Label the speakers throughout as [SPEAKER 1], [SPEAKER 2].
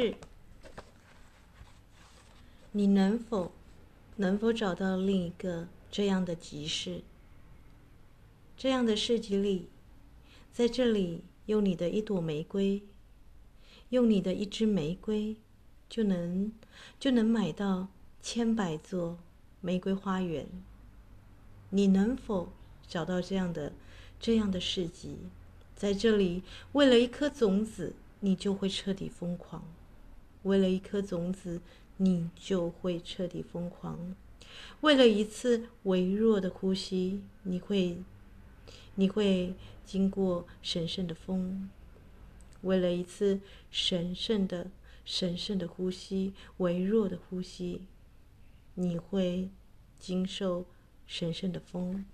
[SPEAKER 1] 是，你能否能否找到另一个这样的集市？这样的市集里，在这里用你的一朵玫瑰，用你的一支玫瑰，就能就能买到千百座玫瑰花园。你能否找到这样的这样的市集？在这里，为了一颗种子。你就会彻底疯狂，为了一颗种子，你就会彻底疯狂。为了一次微弱的呼吸，你会，你会经过神圣的风。为了一次神圣的、神圣的呼吸，微弱的呼吸，你会经受神圣的风。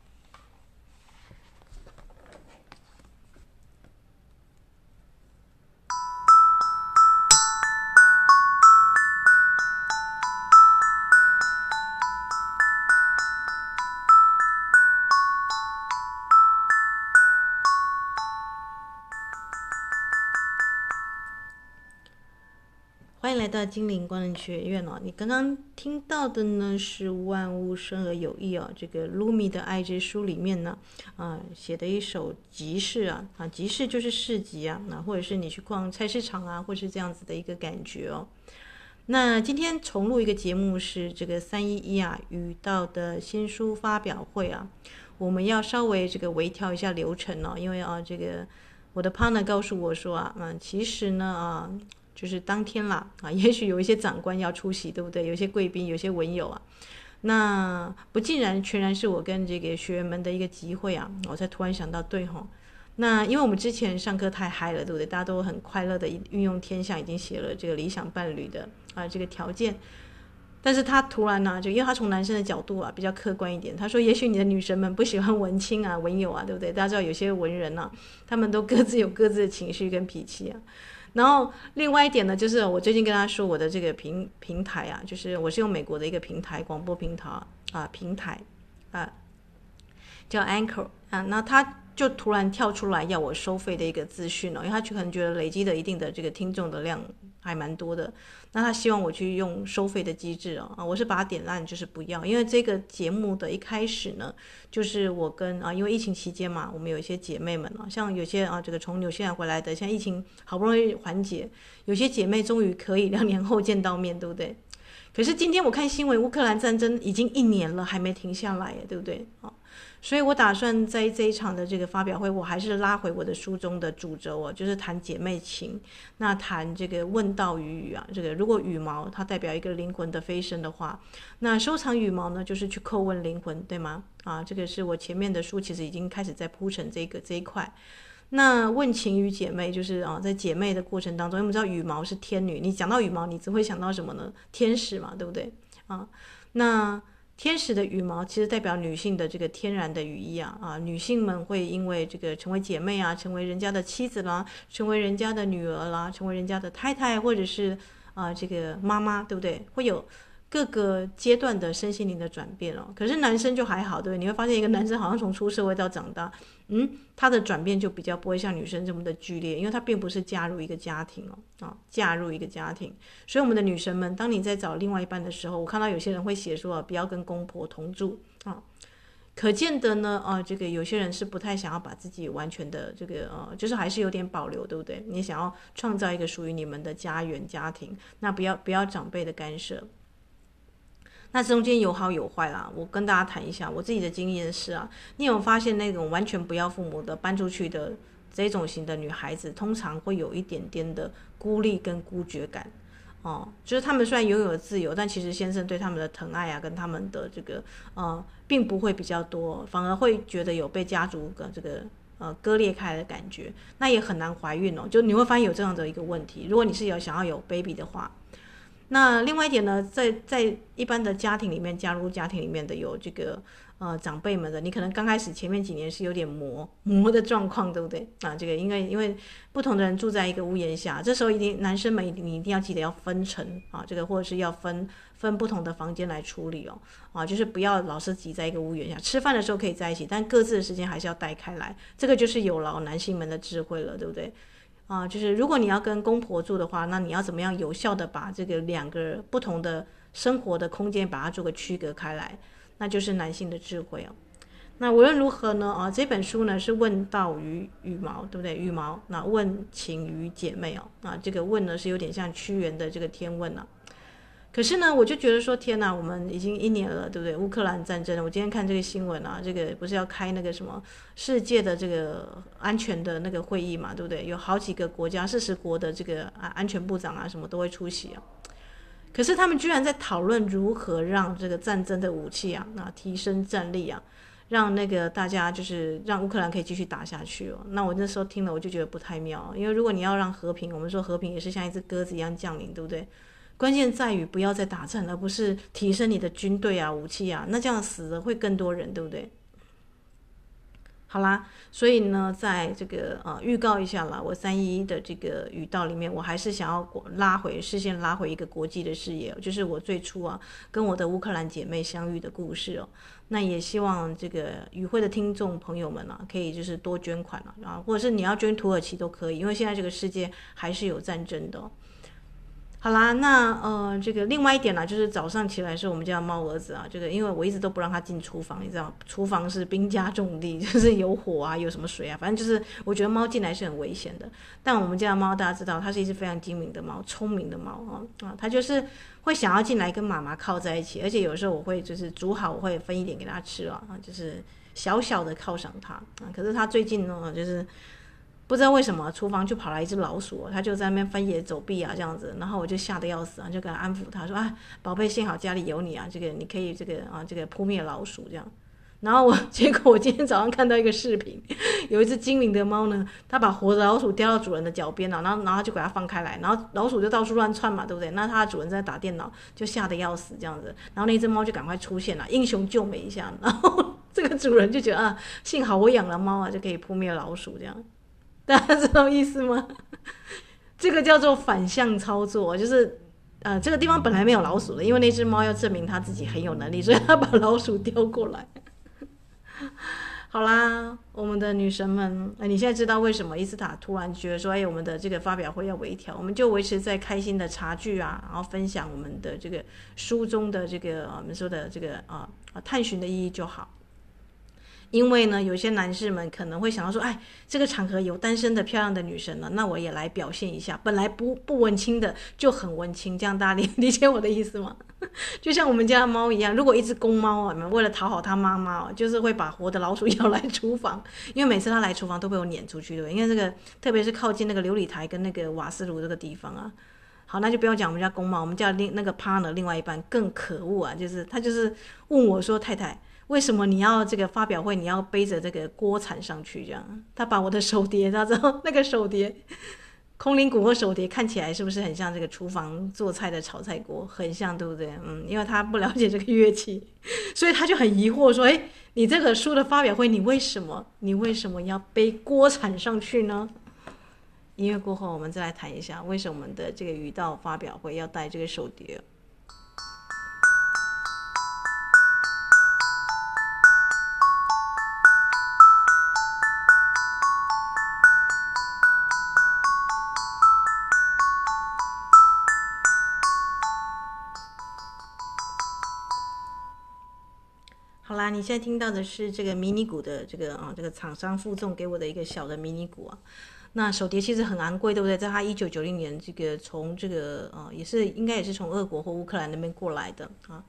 [SPEAKER 1] 来到精灵光能学院哦，你刚刚听到的呢是《万物生而有意》哦，这个鲁米的爱之书里面呢啊写的一首集市啊啊，集市就是市集啊，那或者是你去逛菜市场啊，或是这样子的一个感觉哦。那今天重录一个节目是这个三一一啊语道的新书发表会啊，我们要稍微这个微调一下流程哦，因为啊这个我的 partner 告诉我说啊，嗯，其实呢啊。就是当天啦 啊，也许有一些长官要出席，对不对？有些贵宾，有些文友啊，那不尽然全然是我跟这个学员们的一个集会啊，我才突然想到，对吼，那因为我们之前上课太嗨了，对不对？大家都很快乐的运用天象，已经写了这个理想伴侣的啊这个条件，但是他突然呢、就因为他从男生的角度啊比较客观一点，他说，也许你的女神们不喜欢文青啊、文友啊，对不对？大家知道有些文人啊，他们都各自有各自的情绪跟脾气啊。然后另外一点呢，就是我最近跟他说我的这个平平台啊，就是我是用美国的一个平台广播平台啊平台啊叫 Anchor 啊，那他就突然跳出来要我收费的一个资讯哦，因为他就可能觉得累积的一定的这个听众的量还蛮多的。那他希望我去用收费的机制哦啊，我是把它点烂，就是不要，因为这个节目的一开始呢，就是我跟啊，因为疫情期间嘛，我们有一些姐妹们啊，像有些啊，这个从纽西兰回来的，现在疫情好不容易缓解，有些姐妹终于可以两年后见到面，对不对？可是今天我看新闻，乌克兰战争已经一年了，还没停下来，对不对？啊。所以我打算在这一场的这个发表会，我还是拉回我的书中的主轴哦，就是谈姐妹情。那谈这个问道于羽啊，这个如果羽毛它代表一个灵魂的飞升的话，那收藏羽毛呢，就是去叩问灵魂，对吗？啊，这个是我前面的书其实已经开始在铺陈这个这一块。那问情于姐妹，就是啊，在姐妹的过程当中，因为我们知道羽毛是天女，你讲到羽毛，你只会想到什么呢？天使嘛，对不对？啊，那。天使的羽毛其实代表女性的这个天然的羽翼啊啊，女性们会因为这个成为姐妹啊，成为人家的妻子啦，成为人家的女儿啦，成为人家的太太，或者是啊这个妈妈，对不对？会有。各个阶段的身心灵的转变哦，可是男生就还好，对，你会发现一个男生好像从出社会到长大，嗯，他的转变就比较不会像女生这么的剧烈，因为他并不是嫁入一个家庭哦，啊，嫁入一个家庭，所以我们的女生们，当你在找另外一半的时候，我看到有些人会写说，不要跟公婆同住啊，可见得呢，啊，这个有些人是不太想要把自己完全的这个呃，就是还是有点保留，对不对？你想要创造一个属于你们的家园家庭，那不要不要长辈的干涉。那中间有好有坏啦，我跟大家谈一下我自己的经验是啊，你有发现那种完全不要父母的搬出去的这种型的女孩子，通常会有一点点的孤立跟孤绝感，哦，就是他们虽然拥有自由，但其实先生对他们的疼爱啊，跟他们的这个呃，并不会比较多，反而会觉得有被家族的这个呃割裂开的感觉，那也很难怀孕哦，就你会发现有这样的一个问题，如果你是有想要有 baby 的话。那另外一点呢，在在一般的家庭里面，加入家庭里面的有这个呃长辈们的，你可能刚开始前面几年是有点磨磨的状况，对不对？啊，这个因为因为不同的人住在一个屋檐下，这时候一定男生们你一定要记得要分层啊，这个或者是要分分不同的房间来处理哦，啊，就是不要老是挤在一个屋檐下，吃饭的时候可以在一起，但各自的时间还是要带开来，这个就是有劳男性们的智慧了，对不对？啊，就是如果你要跟公婆住的话，那你要怎么样有效的把这个两个不同的生活的空间把它做个区隔开来，那就是男性的智慧哦。那无论如何呢，啊，这本书呢是问道于羽毛，对不对？羽毛，那问情于姐妹哦，啊，这个问呢是有点像屈原的这个天问啊。可是呢，我就觉得说，天哪，我们已经一年了，对不对？乌克兰战争，我今天看这个新闻啊，这个不是要开那个什么世界的这个安全的那个会议嘛，对不对？有好几个国家，四十国的这个啊安全部长啊什么都会出席啊。可是他们居然在讨论如何让这个战争的武器啊，那提升战力啊。让那个大家就是让乌克兰可以继续打下去哦。那我那时候听了我就觉得不太妙，因为如果你要让和平，我们说和平也是像一只鸽子一样降临，对不对？关键在于不要再打仗，而不是提升你的军队啊、武器啊。那这样死的会更多人，对不对？好啦，所以呢，在这个呃预告一下啦，我三一的这个语道里面，我还是想要拉回视线，拉回一个国际的视野，就是我最初啊跟我的乌克兰姐妹相遇的故事哦。那也希望这个与会的听众朋友们啊，可以就是多捐款啊，啊，或者是你要捐土耳其都可以，因为现在这个世界还是有战争的。好啦，那呃，这个另外一点呢，就是早上起来是我们家的猫儿子啊，这个因为我一直都不让它进厨房，你知道，厨房是兵家重地，就是有火啊，有什么水啊，反正就是我觉得猫进来是很危险的。但我们家的猫大家知道，它是一只非常精明的猫，聪明的猫啊啊，它就是会想要进来跟妈妈靠在一起，而且有时候我会就是煮好，我会分一点给它吃啊，就是小小的犒赏它啊。可是它最近呢，就是。不知道为什么，厨房就跑来一只老鼠，它就在那边翻野走壁啊，这样子，然后我就吓得要死啊，就给它安抚它说啊，宝贝，幸好家里有你啊，这个你可以这个啊，这个扑灭老鼠这样。然后我结果我今天早上看到一个视频，有一只精灵的猫呢，它把活的老鼠叼到主人的脚边了，然后然后就给它放开来，然后老鼠就到处乱窜嘛，对不对？那它的主人在打电脑，就吓得要死这样子，然后那只猫就赶快出现了，英雄救美一下，然后这个主人就觉得啊，幸好我养了猫啊，就可以扑灭老鼠这样。大家知道意思吗？这个叫做反向操作，就是呃，这个地方本来没有老鼠的，因为那只猫要证明它自己很有能力，所以它把老鼠叼过来。好啦，我们的女神们，呃，你现在知道为什么伊斯塔突然觉得说，哎，我们的这个发表会要微调，我们就维持在开心的茶聚啊，然后分享我们的这个书中的这个我们说的这个啊啊探寻的意义就好。因为呢，有些男士们可能会想到说，哎，这个场合有单身的漂亮的女生了，那我也来表现一下。本来不不文青的就很文青，这样大家理理解我的意思吗？就像我们家猫一样，如果一只公猫啊，为了讨好它妈妈，就是会把活的老鼠咬来厨房，因为每次它来厨房都被我撵出去的。因为这个，特别是靠近那个琉璃台跟那个瓦斯炉这个地方啊。好，那就不要讲我们家公猫，我们家另那个 partner 另外一半更可恶啊，就是他就是问我说，太太。为什么你要这个发表会？你要背着这个锅铲上去？这样，他把我的手碟，他知道那个手碟，空灵鼓和手碟看起来是不是很像这个厨房做菜的炒菜锅？很像，对不对？嗯，因为他不了解这个乐器，所以他就很疑惑说：“诶，你这个书的发表会，你为什么你为什么要背锅铲上去呢？”音乐过后，我们再来谈一下为什么我们的这个语道发表会要带这个手碟。你现在听到的是这个迷你鼓的这个啊，这个厂商附送给我的一个小的迷你鼓啊。那手碟其实很昂贵，对不对？在他一九九零年这个从这个啊，也是应该也是从俄国或乌克兰那边过来的啊。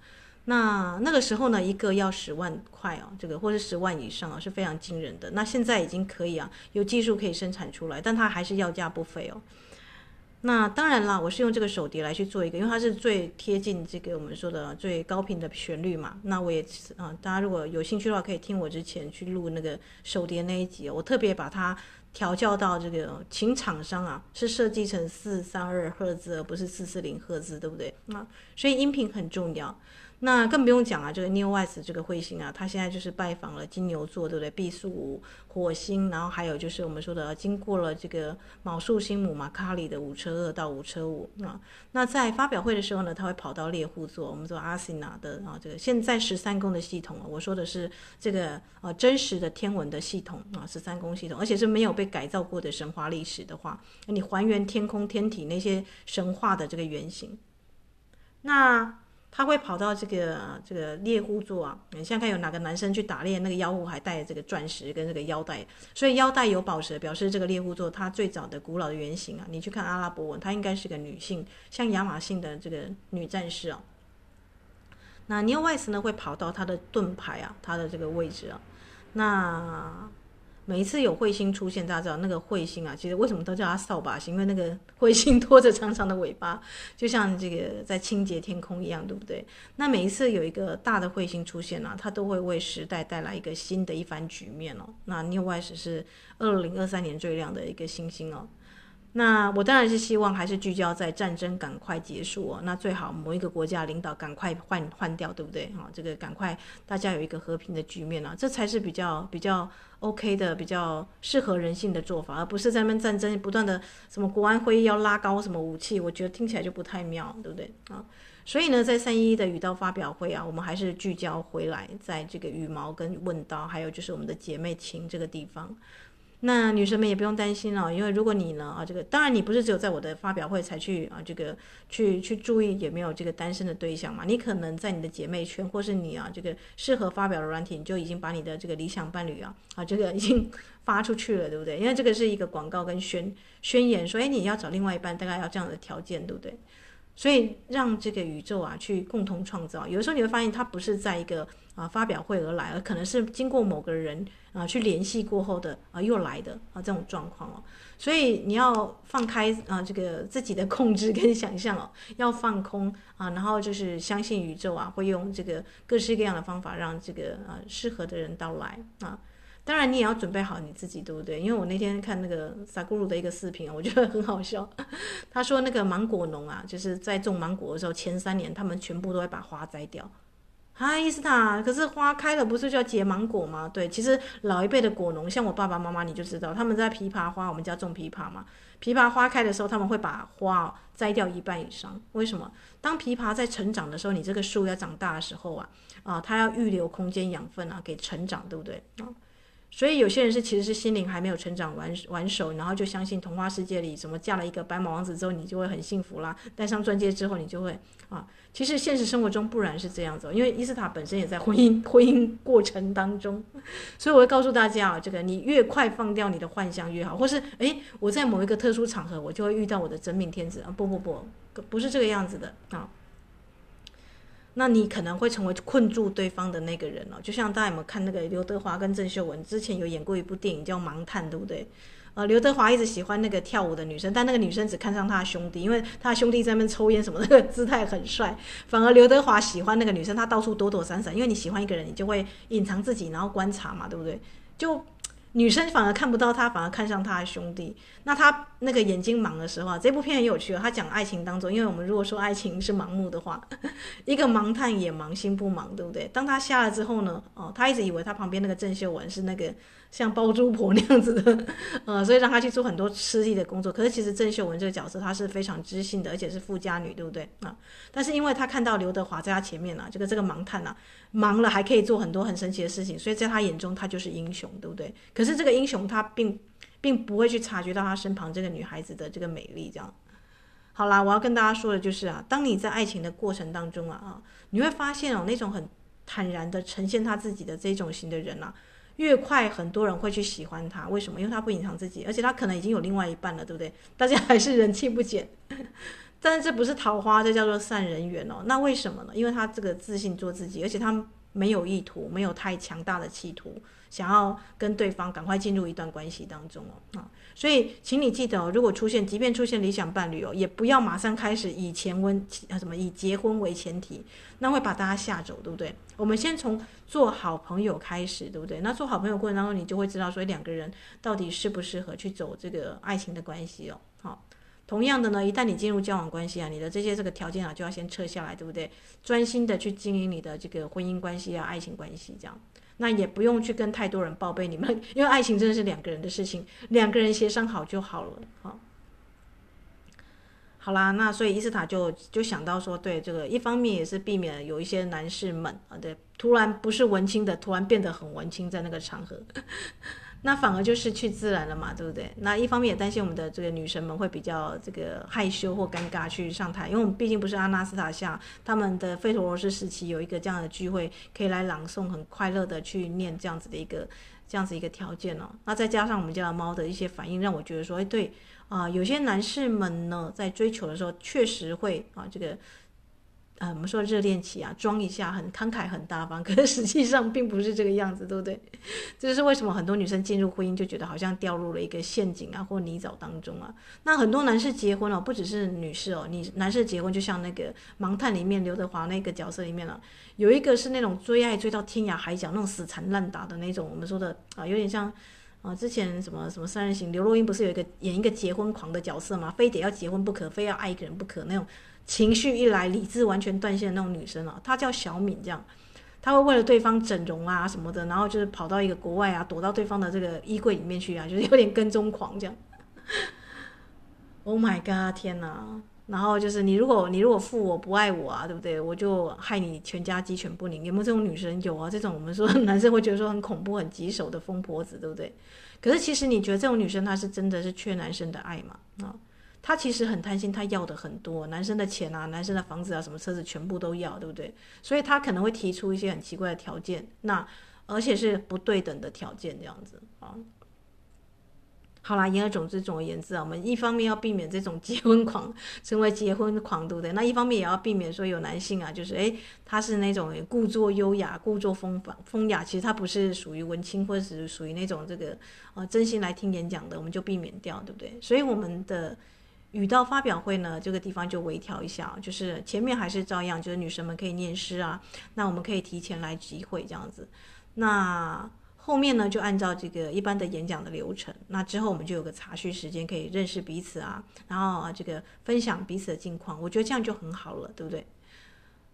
[SPEAKER 1] 那那个时候呢，一个要十万块哦，这个或是十万以上啊，是非常惊人的。那现在已经可以啊，有技术可以生产出来，但它还是要价不菲哦。那当然啦，我是用这个手碟来去做一个，因为它是最贴近这个我们说的最高频的旋律嘛。那我也啊，大家如果有兴趣的话，可以听我之前去录那个手碟那一集，我特别把它调教到这个，琴厂商啊是设计成四三二赫兹，而不是四四零赫兹，对不对？啊，所以音频很重要。那更不用讲啊，这个 Neowise 这个彗星啊，它现在就是拜访了金牛座，对不对？毕宿五火星，然后还有就是我们说的，经过了这个卯宿星母马卡里的五车二到五车五啊。那在发表会的时候呢，它会跑到猎户座，我们说阿西娜的啊，这个现在十三宫的系统啊，我说的是这个呃真实的天文的系统啊，十三宫系统，而且是没有被改造过的神话历史的话，你还原天空天体那些神话的这个原型，那。他会跑到这个这个猎户座啊，你现在看有哪个男生去打猎，那个腰户还带着这个钻石跟这个腰带，所以腰带有宝石，表示这个猎户座它最早的古老的原型啊。你去看阿拉伯文，它应该是个女性，像亚马逊的这个女战士啊。那你的外星呢会跑到他的盾牌啊，他的这个位置啊，那。每一次有彗星出现，大家知道那个彗星啊，其实为什么都叫它扫把星？因为那个彗星拖着长长的尾巴，就像这个在清洁天空一样，对不对？那每一次有一个大的彗星出现啊，它都会为时代带来一个新的一番局面哦。那 New West 是二零二三年最亮的一个星星哦。那我当然是希望还是聚焦在战争赶快结束哦，那最好某一个国家领导赶快换换掉，对不对？哈，这个赶快大家有一个和平的局面啊，这才是比较比较 OK 的，比较适合人性的做法，而不是在那边战争不断的什么国安会议要拉高什么武器，我觉得听起来就不太妙，对不对啊？所以呢，在三一一的语道发表会啊，我们还是聚焦回来在这个羽毛跟问道，还有就是我们的姐妹情这个地方。那女生们也不用担心了，因为如果你呢啊，这个当然你不是只有在我的发表会才去啊，这个去去注意有没有这个单身的对象嘛？你可能在你的姐妹圈，或是你啊这个适合发表的软体，你就已经把你的这个理想伴侣啊啊这个已经 发出去了，对不对？因为这个是一个广告跟宣宣言，说哎你要找另外一半，大概要这样的条件，对不对？所以让这个宇宙啊去共同创造，有的时候你会发现它不是在一个啊发表会而来，而可能是经过某个人啊去联系过后的啊又来的啊这种状况哦。所以你要放开啊这个自己的控制跟想象哦，要放空啊，然后就是相信宇宙啊会用这个各式各样的方法让这个啊适合的人到来啊。当然，你也要准备好你自己，对不对？因为我那天看那个萨古鲁的一个视频啊，我觉得很好笑。他说那个芒果农啊，就是在种芒果的时候，前三年他们全部都会把花摘掉。哈，伊斯塔，可是花开了不是就要结芒果吗？对，其实老一辈的果农，像我爸爸妈妈，你就知道他们在枇杷花，我们家种枇杷嘛，枇杷花开的时候，他们会把花摘掉一半以上。为什么？当枇杷在成长的时候，你这个树要长大的时候啊，啊，它要预留空间养分啊，给成长，对不对？啊。所以有些人是其实是心灵还没有成长完完熟，然后就相信童话世界里什么嫁了一个白马王子之后你就会很幸福啦，戴上钻戒之后你就会啊，其实现实生活中不然是这样子，因为伊斯塔本身也在婚姻婚姻过程当中，所以我会告诉大家啊，这个你越快放掉你的幻象越好，或是诶，我在某一个特殊场合我就会遇到我的真命天子啊，不不不，不是这个样子的啊。那你可能会成为困住对方的那个人哦，就像大家有没有看那个刘德华跟郑秀文之前有演过一部电影叫《盲探》，对不对？呃，刘德华一直喜欢那个跳舞的女生，但那个女生只看上他的兄弟，因为他兄弟在那边抽烟什么，那个姿态很帅。反而刘德华喜欢那个女生，他到处躲躲闪闪，因为你喜欢一个人，你就会隐藏自己，然后观察嘛，对不对？就。女生反而看不到他，反而看上他的兄弟。那他那个眼睛盲的时候啊，这部片很有趣。他讲爱情当中，因为我们如果说爱情是盲目的话，一个盲探也盲心不盲，对不对？当他瞎了之后呢，哦，他一直以为他旁边那个郑秀文是那个。像包租婆 那样子的，呃，所以让他去做很多吃力的工作。可是其实郑秀文这个角色，她是非常知性的，而且是富家女，对不对啊？但是因为她看到刘德华在她前面啊，这个这个盲探啊，盲了还可以做很多很神奇的事情，所以在他眼中他就是英雄，对不对？可是这个英雄他并并不会去察觉到他身旁这个女孩子的这个美丽，这样。好啦，我要跟大家说的就是啊，当你在爱情的过程当中啊啊，你会发现哦，那种很坦然的呈现他自己的这种型的人啊。越快，很多人会去喜欢他，为什么？因为他不隐藏自己，而且他可能已经有另外一半了，对不对？大家还是人气不减，但是这不是桃花，这叫做善人缘哦。那为什么呢？因为他这个自信做自己，而且他没有意图，没有太强大的企图。想要跟对方赶快进入一段关系当中哦，啊，所以请你记得哦，如果出现，即便出现理想伴侣哦，也不要马上开始以前婚啊什么以结婚为前提，那会把大家吓走，对不对？我们先从做好朋友开始，对不对？那做好朋友过程当中，你就会知道说两个人到底适不适合去走这个爱情的关系哦。好，同样的呢，一旦你进入交往关系啊，你的这些这个条件啊就要先撤下来，对不对？专心的去经营你的这个婚姻关系啊，爱情关系这样。那也不用去跟太多人报备你们，因为爱情真的是两个人的事情，两个人协商好就好了。好，好啦，那所以伊斯塔就就想到说，对这个一方面也是避免有一些男士们啊，对，突然不是文青的，突然变得很文青在那个场合。那反而就失去自然了嘛，对不对？那一方面也担心我们的这个女神们会比较这个害羞或尴尬去上台，因为我们毕竟不是阿纳斯塔夏，他们的费陀罗斯时期有一个这样的聚会，可以来朗诵，很快乐的去念这样子的一个这样子一个条件哦。那再加上我们家的猫的一些反应，让我觉得说，哎，对啊、有些男士们呢在追求的时候，确实会啊这个。啊，我们说热恋期啊，装一下很慷慨很大方，可是实际上并不是这个样子，对不对？这就是为什么很多女生进入婚姻就觉得好像掉入了一个陷阱啊，或泥沼当中啊。那很多男士结婚哦，不只是女士哦，你男士结婚就像那个《盲探》里面刘德华那个角色里面了，有一个是那种追爱追到天涯海角那种死缠烂打的那种，我们说的啊，有点像啊之前什么什么三人行，刘若英不是有一个演一个结婚狂的角色吗？非得要结婚不可，非要爱一个人不可那种。情绪一来，理智完全断线的那种女生啊，她叫小敏，这样，她会为了对方整容啊什么的，然后就是跑到一个国外啊，躲到对方的这个衣柜里面去啊，就是有点跟踪狂这样。Oh my god，天哪！然后就是你如果你如果负我不爱我啊，对不对？我就害你全家鸡犬不宁。有没有这种女生？有啊，这种我们说 男生会觉得说很恐怖、很棘手的疯婆子，对不对？可是其实你觉得这种女生她是真的是缺男生的爱吗？啊？她其实很贪心，她要的很多，男生的钱啊，男生的房子啊，什么车子全部都要，对不对？所以她可能会提出一些很奇怪的条件，那而且是不对等的条件，这样子啊。好啦，言而总之，总而言之啊，我们一方面要避免这种 结婚狂成为结婚狂，对不对？那一方面也要避免说有男性啊，就是诶，他是那种故作优雅、故作风风风雅，其实他不是属于文青，或者是属于那种这个呃真心来听演讲的，我们就避免掉，对不对？所以我们的。语道发表会呢，这个地方就微调一下，就是前面还是照样，就是女生们可以念诗啊，那我们可以提前来集会这样子。那后面呢，就按照这个一般的演讲的流程，那之后我们就有个茶叙时间，可以认识彼此啊，然后啊这个分享彼此的近况，我觉得这样就很好了，对不对？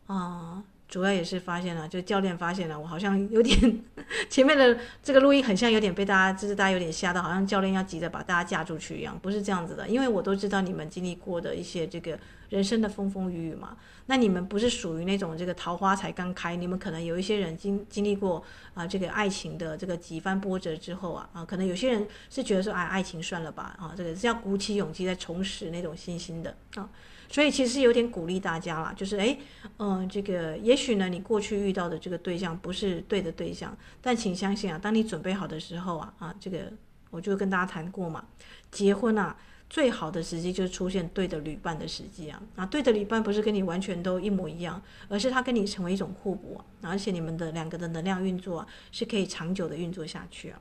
[SPEAKER 1] 啊。主要也是发现了，就教练发现了，我好像有点 前面的这个录音很像有点被大家，就是大家有点吓到，好像教练要急着把大家架出去一样，不是这样子的。因为我都知道你们经历过的一些这个人生的风风雨雨嘛，那你们不是属于那种这个桃花才刚开，你们可能有一些人经经历过啊这个爱情的这个几番波折之后啊啊，可能有些人是觉得说哎爱情算了吧啊，这个是要鼓起勇气再重拾那种信心的啊。所以其实有点鼓励大家啦，就是诶，嗯、这个也许呢，你过去遇到的这个对象不是对的对象，但请相信啊，当你准备好的时候啊，啊，这个我就跟大家谈过嘛，结婚啊，最好的时机就是出现对的旅伴的时机啊，啊，对的旅伴不是跟你完全都一模一样，而是他跟你成为一种互补，而且你们的两个的能量运作啊，是可以长久的运作下去啊。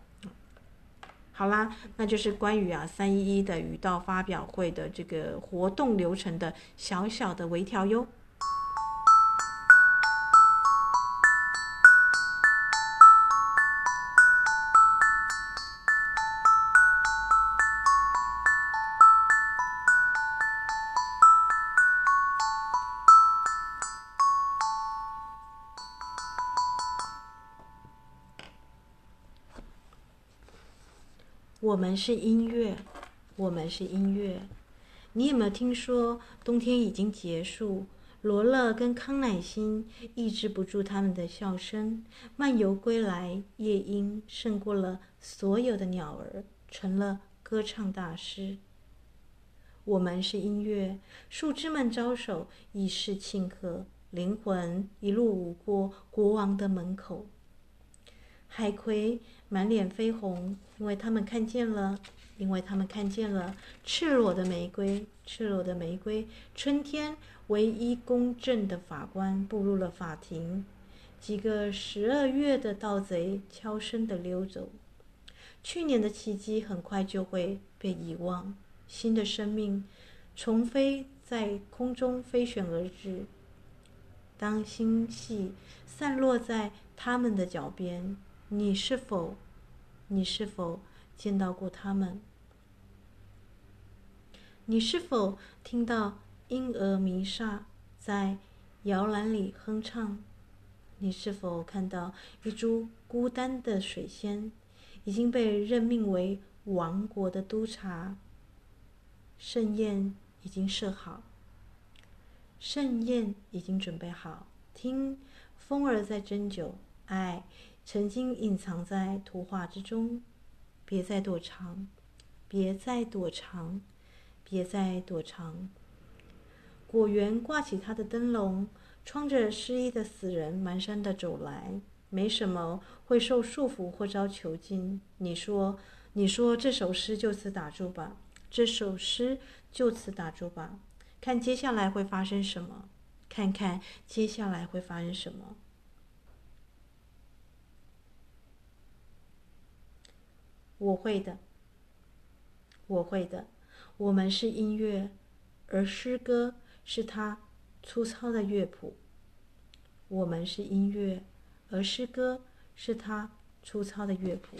[SPEAKER 1] 好啦，那就是关于啊三一一的语道发表会的这个活动流程的小小的微调哟。我们是音乐，我们是音乐。你有没有听说冬天已经结束？罗勒跟康乃馨抑制不住他们的笑声，漫游归来，夜莺胜过了所有的鸟儿，成了歌唱大师。我们是音乐，树枝们招手，以示庆贺。灵魂一路舞过国王的门口。海葵满脸绯红，因为他们看见了，因为他们看见了赤裸的玫瑰，赤裸的玫瑰。春天唯一公正的法官步入了法庭，几个十二月的盗贼悄声地溜走。去年的奇迹很快就会被遗忘，新的生命从飞在空中飞旋而至。当星系散落在他们的脚边。你是否，你是否见到过他们？你是否听到婴儿弥撒在摇篮里哼唱？你是否看到一株孤单的水仙已经被任命为王国的督察？盛宴已经设好，盛宴已经准备好。听，风儿在斟酒，爱。曾经隐藏在图画之中，别再躲藏，别再躲藏，别再躲藏。果园挂起他的灯笼，穿着湿衣的死人蹒跚地走来。没什么会受束缚或遭囚禁。你说，你说这首诗就此打住吧，这首诗就此打住吧。看接下来会发生什么？看看接下来会发生什么？我会的，我会的。我们是音乐，而诗歌是它粗糙的乐谱。我们是音乐。而诗歌是它粗糙的乐谱。